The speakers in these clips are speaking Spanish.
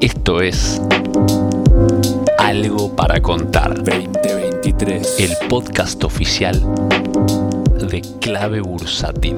Esto es Algo para Contar 2023. el podcast oficial de Clave Bursátil.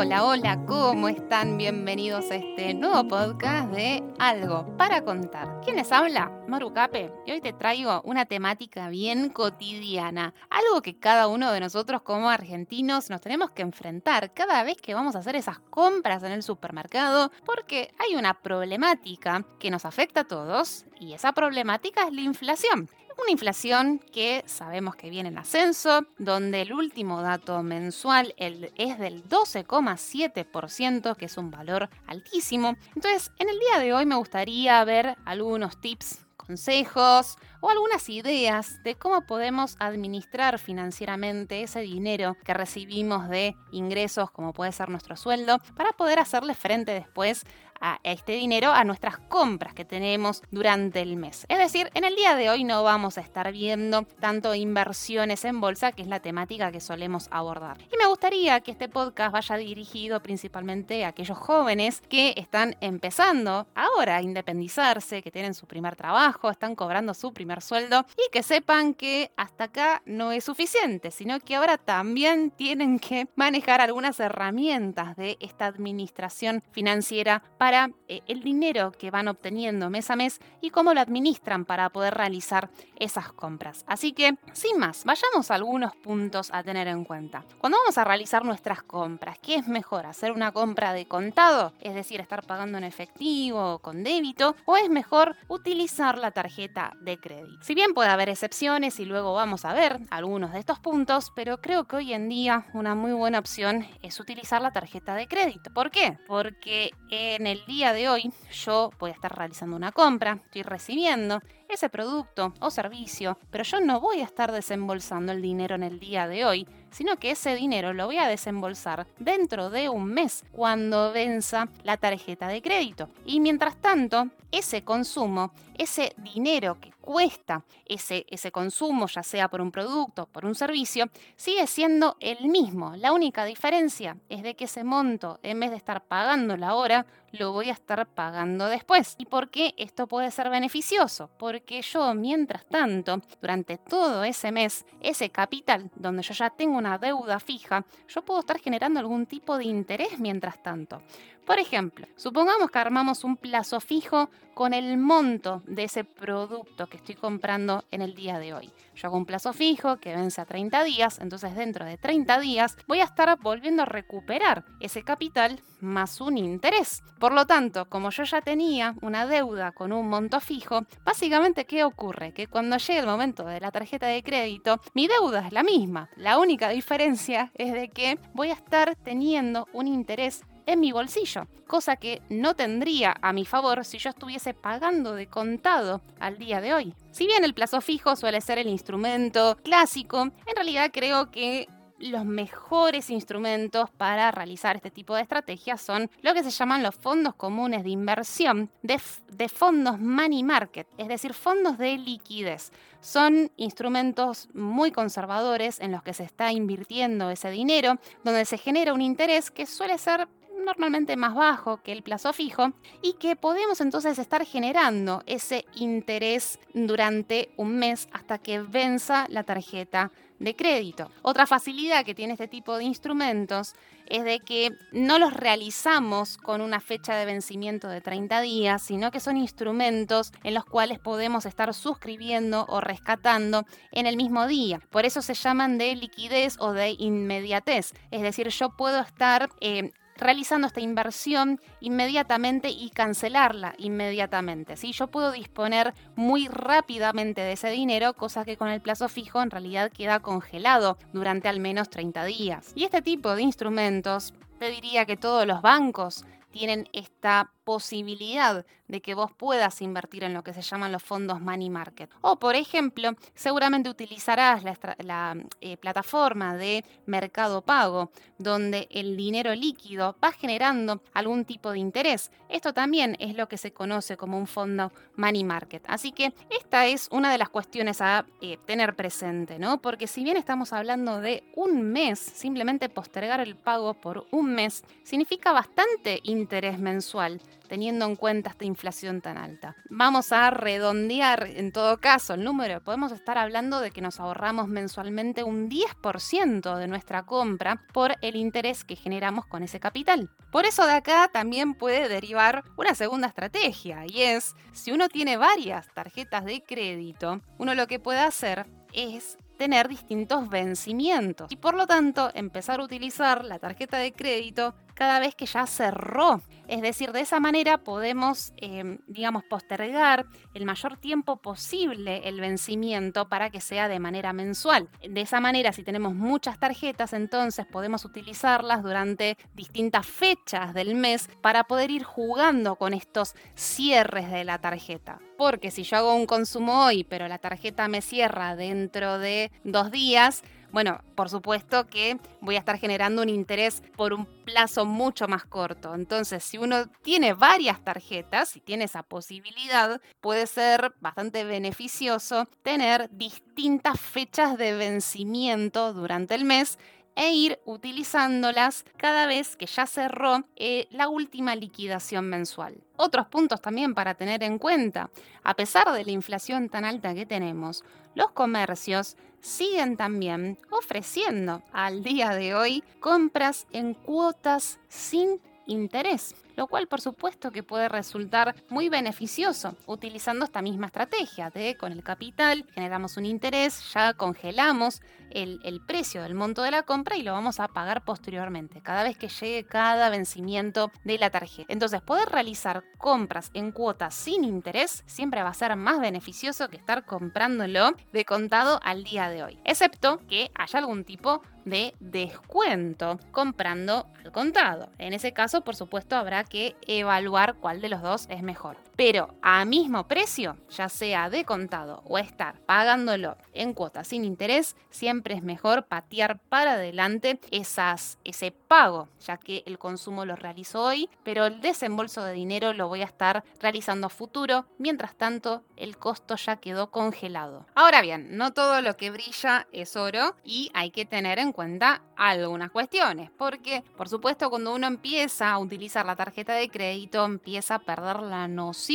Hola, hola, ¿cómo están? Bienvenidos a este nuevo podcast de Algo para contar. ¿Quién les habla? Maru Cape. Y hoy te traigo una temática bien cotidiana. Algo que cada uno de nosotros como argentinos nos tenemos que enfrentar cada vez que vamos a hacer esas compras en el supermercado porque hay una problemática que nos afecta a todos y esa problemática es la inflación. Una inflación que sabemos que viene en ascenso, donde el último dato mensual es del 12,7%, que es un valor altísimo. Entonces, en el día de hoy me gustaría ver algunos tips consejos o algunas ideas de cómo podemos administrar financieramente ese dinero que recibimos de ingresos como puede ser nuestro sueldo para poder hacerle frente después a este dinero a nuestras compras que tenemos durante el mes. Es decir, en el día de hoy no vamos a estar viendo tanto inversiones en bolsa, que es la temática que solemos abordar. Y me gustaría que este podcast vaya dirigido principalmente a aquellos jóvenes que están empezando ahora a independizarse, que tienen su primer trabajo, están cobrando su primer sueldo y que sepan que hasta acá no es suficiente, sino que ahora también tienen que manejar algunas herramientas de esta administración financiera para eh, el dinero que van obteniendo mes a mes y cómo lo administran para poder realizar esas compras. Así que, sin más, vayamos a algunos puntos a tener en cuenta. Cuando vamos a realizar nuestras compras, ¿qué es mejor? ¿Hacer una compra de contado? Es decir, estar pagando en efectivo o con débito, o es mejor utilizar la tarjeta de crédito. Si bien puede haber excepciones y luego vamos a ver algunos de estos puntos, pero creo que hoy en día una muy buena opción es utilizar la tarjeta de crédito. ¿Por qué? Porque en el día de hoy yo voy a estar realizando una compra, estoy recibiendo ese producto o servicio, pero yo no voy a estar desembolsando el dinero en el día de hoy, sino que ese dinero lo voy a desembolsar dentro de un mes cuando venza la tarjeta de crédito. Y mientras tanto, ese consumo, ese dinero que cuesta ese, ese consumo, ya sea por un producto por un servicio, sigue siendo el mismo. La única diferencia es de que ese monto, en vez de estar pagándolo ahora, lo voy a estar pagando después. ¿Y por qué esto puede ser beneficioso? Porque yo, mientras tanto, durante todo ese mes, ese capital donde yo ya tengo una deuda fija, yo puedo estar generando algún tipo de interés mientras tanto. Por ejemplo, supongamos que armamos un plazo fijo con el monto de ese producto que estoy comprando en el día de hoy. Yo hago un plazo fijo que vence a 30 días, entonces dentro de 30 días voy a estar volviendo a recuperar ese capital más un interés. Por lo tanto, como yo ya tenía una deuda con un monto fijo, básicamente ¿qué ocurre? Que cuando llegue el momento de la tarjeta de crédito, mi deuda es la misma. La única diferencia es de que voy a estar teniendo un interés en mi bolsillo, cosa que no tendría a mi favor si yo estuviese pagando de contado al día de hoy. Si bien el plazo fijo suele ser el instrumento clásico, en realidad creo que los mejores instrumentos para realizar este tipo de estrategias son lo que se llaman los fondos comunes de inversión de, de, fondos money market, es decir, fondos de liquidez. Son instrumentos muy conservadores en los que se está invirtiendo ese dinero, donde se genera un interés que suele ser normalmente más bajo que el plazo fijo y que podemos entonces estar generando ese interés durante un mes hasta que venza la tarjeta de crédito. Otra facilidad que tiene este tipo de instrumentos es de que no los realizamos con una fecha de vencimiento de 30 días, sino que son instrumentos en los cuales podemos estar suscribiendo o rescatando en el mismo día. Por eso se llaman de liquidez o de inmediatez. Es decir, yo puedo estar... Eh, realizando esta inversión inmediatamente y cancelarla inmediatamente. ¿sí? Yo puedo disponer muy rápidamente de ese dinero, cosa que con el plazo fijo en realidad queda congelado durante al menos 30 días. Y este tipo de instrumentos, te diría que todos los bancos tienen esta posibilidad de que vos puedas invertir en lo que se llaman los fondos money market. O, por ejemplo, seguramente utilizarás la, eh, plataforma de mercado pago, donde el dinero líquido va generando algún tipo de interés. Esto también es lo que se conoce como un fondo money market. Así que esta es una de las cuestiones a eh, tener presente, ¿no? Porque si bien estamos hablando de un mes, simplemente postergar el pago por un mes significa bastante interés mensual teniendo en cuenta esta inflación tan alta. Vamos a redondear en todo caso el número. Podemos estar hablando de que nos ahorramos mensualmente un 10% de nuestra compra por el interés que generamos con ese capital. Por eso de acá también puede derivar una segunda estrategia y es, si uno tiene varias tarjetas de crédito, uno lo que puede hacer es tener distintos vencimientos y por lo tanto empezar a utilizar la tarjeta de crédito cada vez que ya cerró. Es decir, de esa manera podemos, em, digamos, postergar el mayor tiempo posible el vencimiento para que sea de manera mensual. De esa manera, si tenemos muchas tarjetas, entonces podemos utilizarlas durante distintas fechas del mes para poder ir jugando con estos cierres de la tarjeta. Porque si yo hago un consumo hoy, pero la tarjeta me cierra dentro de dos días, bueno, por supuesto que voy a estar generando un interés por un plazo mucho más corto. Entonces, si uno tiene varias tarjetas y tiene esa posibilidad, puede ser bastante beneficioso tener distintas fechas de vencimiento durante el mes e ir utilizándolas cada vez que ya cerró eh, la última liquidación mensual. Otros puntos también para tener en cuenta. A pesar de la inflación tan alta que tenemos, los comercios siguen también ofreciendo al día de hoy compras en cuotas sin interés lo cual por supuesto que puede resultar muy beneficioso utilizando esta misma estrategia de con el capital generamos un interés, ya congelamos el, precio del monto de la compra y lo vamos a pagar posteriormente, cada vez que llegue cada vencimiento de la tarjeta. Entonces, poder realizar compras en cuotas sin interés siempre va a ser más beneficioso que estar comprándolo de contado al día de hoy, excepto que haya algún tipo de descuento comprando al contado. En ese caso, por supuesto, habrá que evaluar cuál de los dos es mejor. Pero a mismo precio, ya sea de contado o estar pagándolo en cuotas sin interés, siempre es mejor patear para adelante esas, ese pago, ya que el consumo lo realizo hoy, pero el desembolso de dinero lo voy a estar realizando a futuro. Mientras tanto, el costo ya quedó congelado. Ahora bien, no todo lo que brilla es oro y hay que tener en cuenta algunas cuestiones, porque por supuesto cuando uno empieza a utilizar la tarjeta de crédito empieza a perder la noción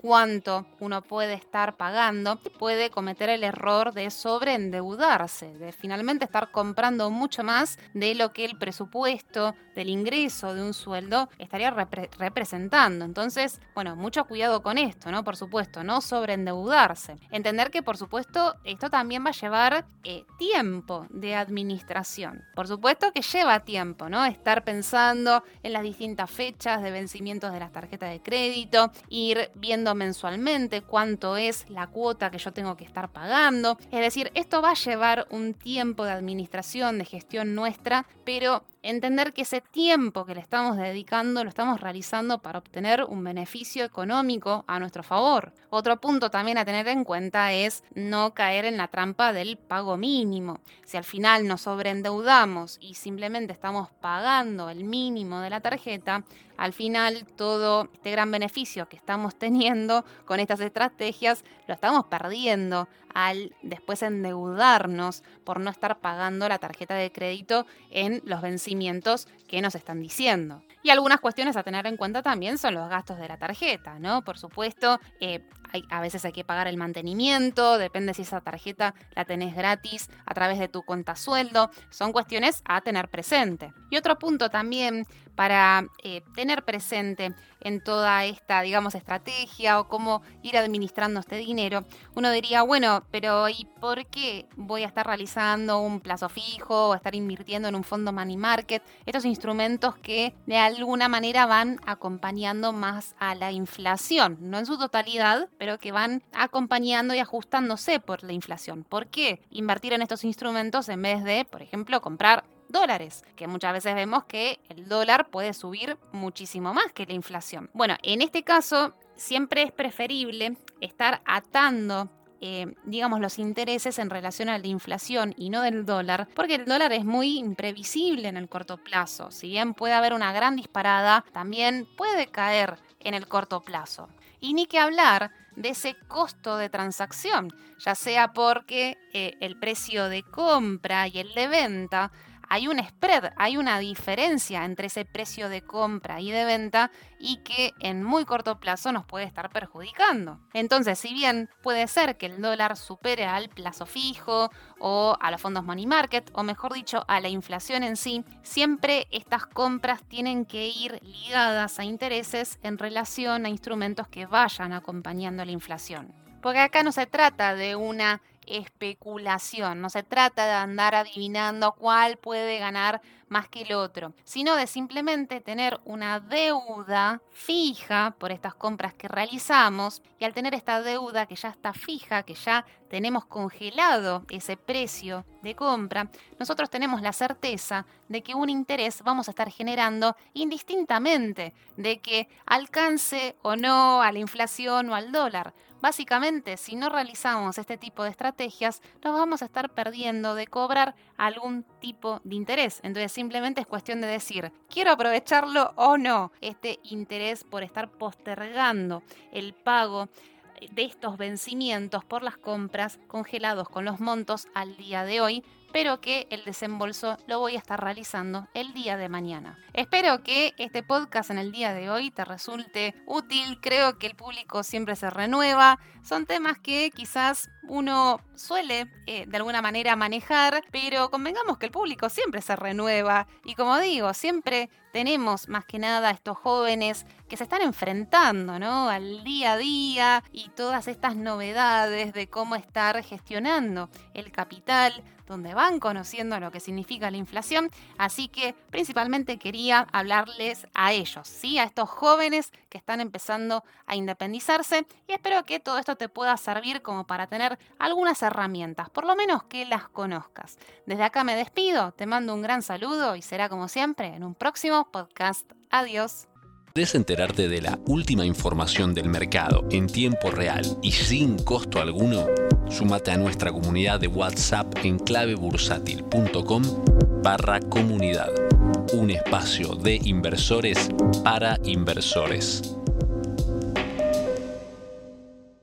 cuánto uno puede estar pagando, puede cometer el error de sobreendeudarse, de finalmente estar comprando mucho más de lo que el presupuesto del ingreso de un sueldo estaría representando. Entonces, bueno, mucho cuidado con esto, ¿no? Por supuesto, no sobreendeudarse. Entender que, por supuesto, esto también va a llevar eh, tiempo de administración. Por supuesto que lleva tiempo, ¿no? Estar pensando en las distintas fechas de vencimientos de las tarjetas de crédito, ir viendo mensualmente cuánto es la cuota que yo tengo que estar pagando. Es decir, esto va a llevar un tiempo de administración, de gestión nuestra, pero entender que ese tiempo que le estamos dedicando lo estamos realizando para obtener un beneficio económico a nuestro favor. Otro punto también a tener en cuenta es no caer en la trampa del pago mínimo. Si al final nos sobreendeudamos y simplemente estamos pagando el mínimo de la tarjeta, al final todo este gran beneficio que estamos teniendo con estas estrategias lo estamos perdiendo al después endeudarnos por no estar pagando la tarjeta de crédito en los vencimientos que nos están diciendo. Y algunas cuestiones a tener en cuenta también son los gastos de la tarjeta, ¿no? Por supuesto, eh, a veces hay que pagar el mantenimiento, depende si esa tarjeta la tenés gratis a través de tu cuenta sueldo, son cuestiones a tener presente. Y otro punto también para eh, tener presente en toda esta, digamos, estrategia o cómo ir administrando este dinero, uno diría, bueno, pero ¿y por qué voy a estar realizando un plazo fijo o estar invirtiendo en un fondo money market? Estos instrumentos que de alguna manera van acompañando más a la inflación, no en su totalidad, pero que van acompañando y ajustándose por la inflación. ¿Por qué invertir en estos instrumentos en vez de, por ejemplo, comprar dólares, que muchas veces vemos que el dólar puede subir muchísimo más que la inflación. Bueno, en este caso siempre es preferible estar atando eh, digamos, los intereses en relación a la inflación y no del dólar, porque el dólar es muy imprevisible en el corto plazo. Si bien puede haber una gran disparada, también puede caer en el corto plazo. Y ni que hablar de ese costo de transacción, ya sea porque eh, el precio de compra y el de venta hay un spread, hay una diferencia entre ese precio de compra y de venta y que en muy corto plazo nos puede estar perjudicando. Entonces, si bien puede ser que el dólar supere al plazo fijo o a los fondos money market, o mejor dicho, a la inflación en sí, siempre estas compras tienen que ir ligadas a intereses en relación a instrumentos que vayan acompañando la inflación. Porque acá no se trata de una especulación, no se trata de andar adivinando cuál puede ganar más que el otro, sino de simplemente tener una deuda fija por estas compras que realizamos y al tener esta deuda que ya está fija, que ya tenemos congelado ese precio de compra, nosotros tenemos la certeza de que un interés vamos a estar generando indistintamente de que alcance o no a la inflación o al dólar. Básicamente, si no realizamos este tipo de estrategias, nos vamos a estar perdiendo de cobrar algún tipo de interés. Entonces simplemente es cuestión de decir, quiero aprovecharlo o no, este interés por estar postergando el pago de estos vencimientos por las compras congelados con los montos al día de hoy pero que el desembolso lo voy a estar realizando el día de mañana. Espero que este podcast en el día de hoy te resulte útil, creo que el público siempre se renueva, son temas que quizás uno suele eh, de alguna manera manejar, pero convengamos que el público siempre se renueva y como digo, siempre tenemos más que nada estos jóvenes que se están enfrentando al día a día y todas estas novedades de cómo estar gestionando el capital, donde van conociendo lo que significa la inflación. Así que principalmente quería hablarles a ellos, ¿sí? a estos jóvenes que están empezando a independizarse y espero que todo esto te pueda servir como para tener algunas herramientas, por lo menos que las conozcas. Desde acá me despido, te mando un gran saludo y será como siempre en un próximo podcast. Adiós. ¿Querés enterarte de la última información del mercado en tiempo real y sin costo alguno? Súmate a nuestra comunidad de WhatsApp en clavebursátil.com barra comunidad. Un espacio de inversores para inversores.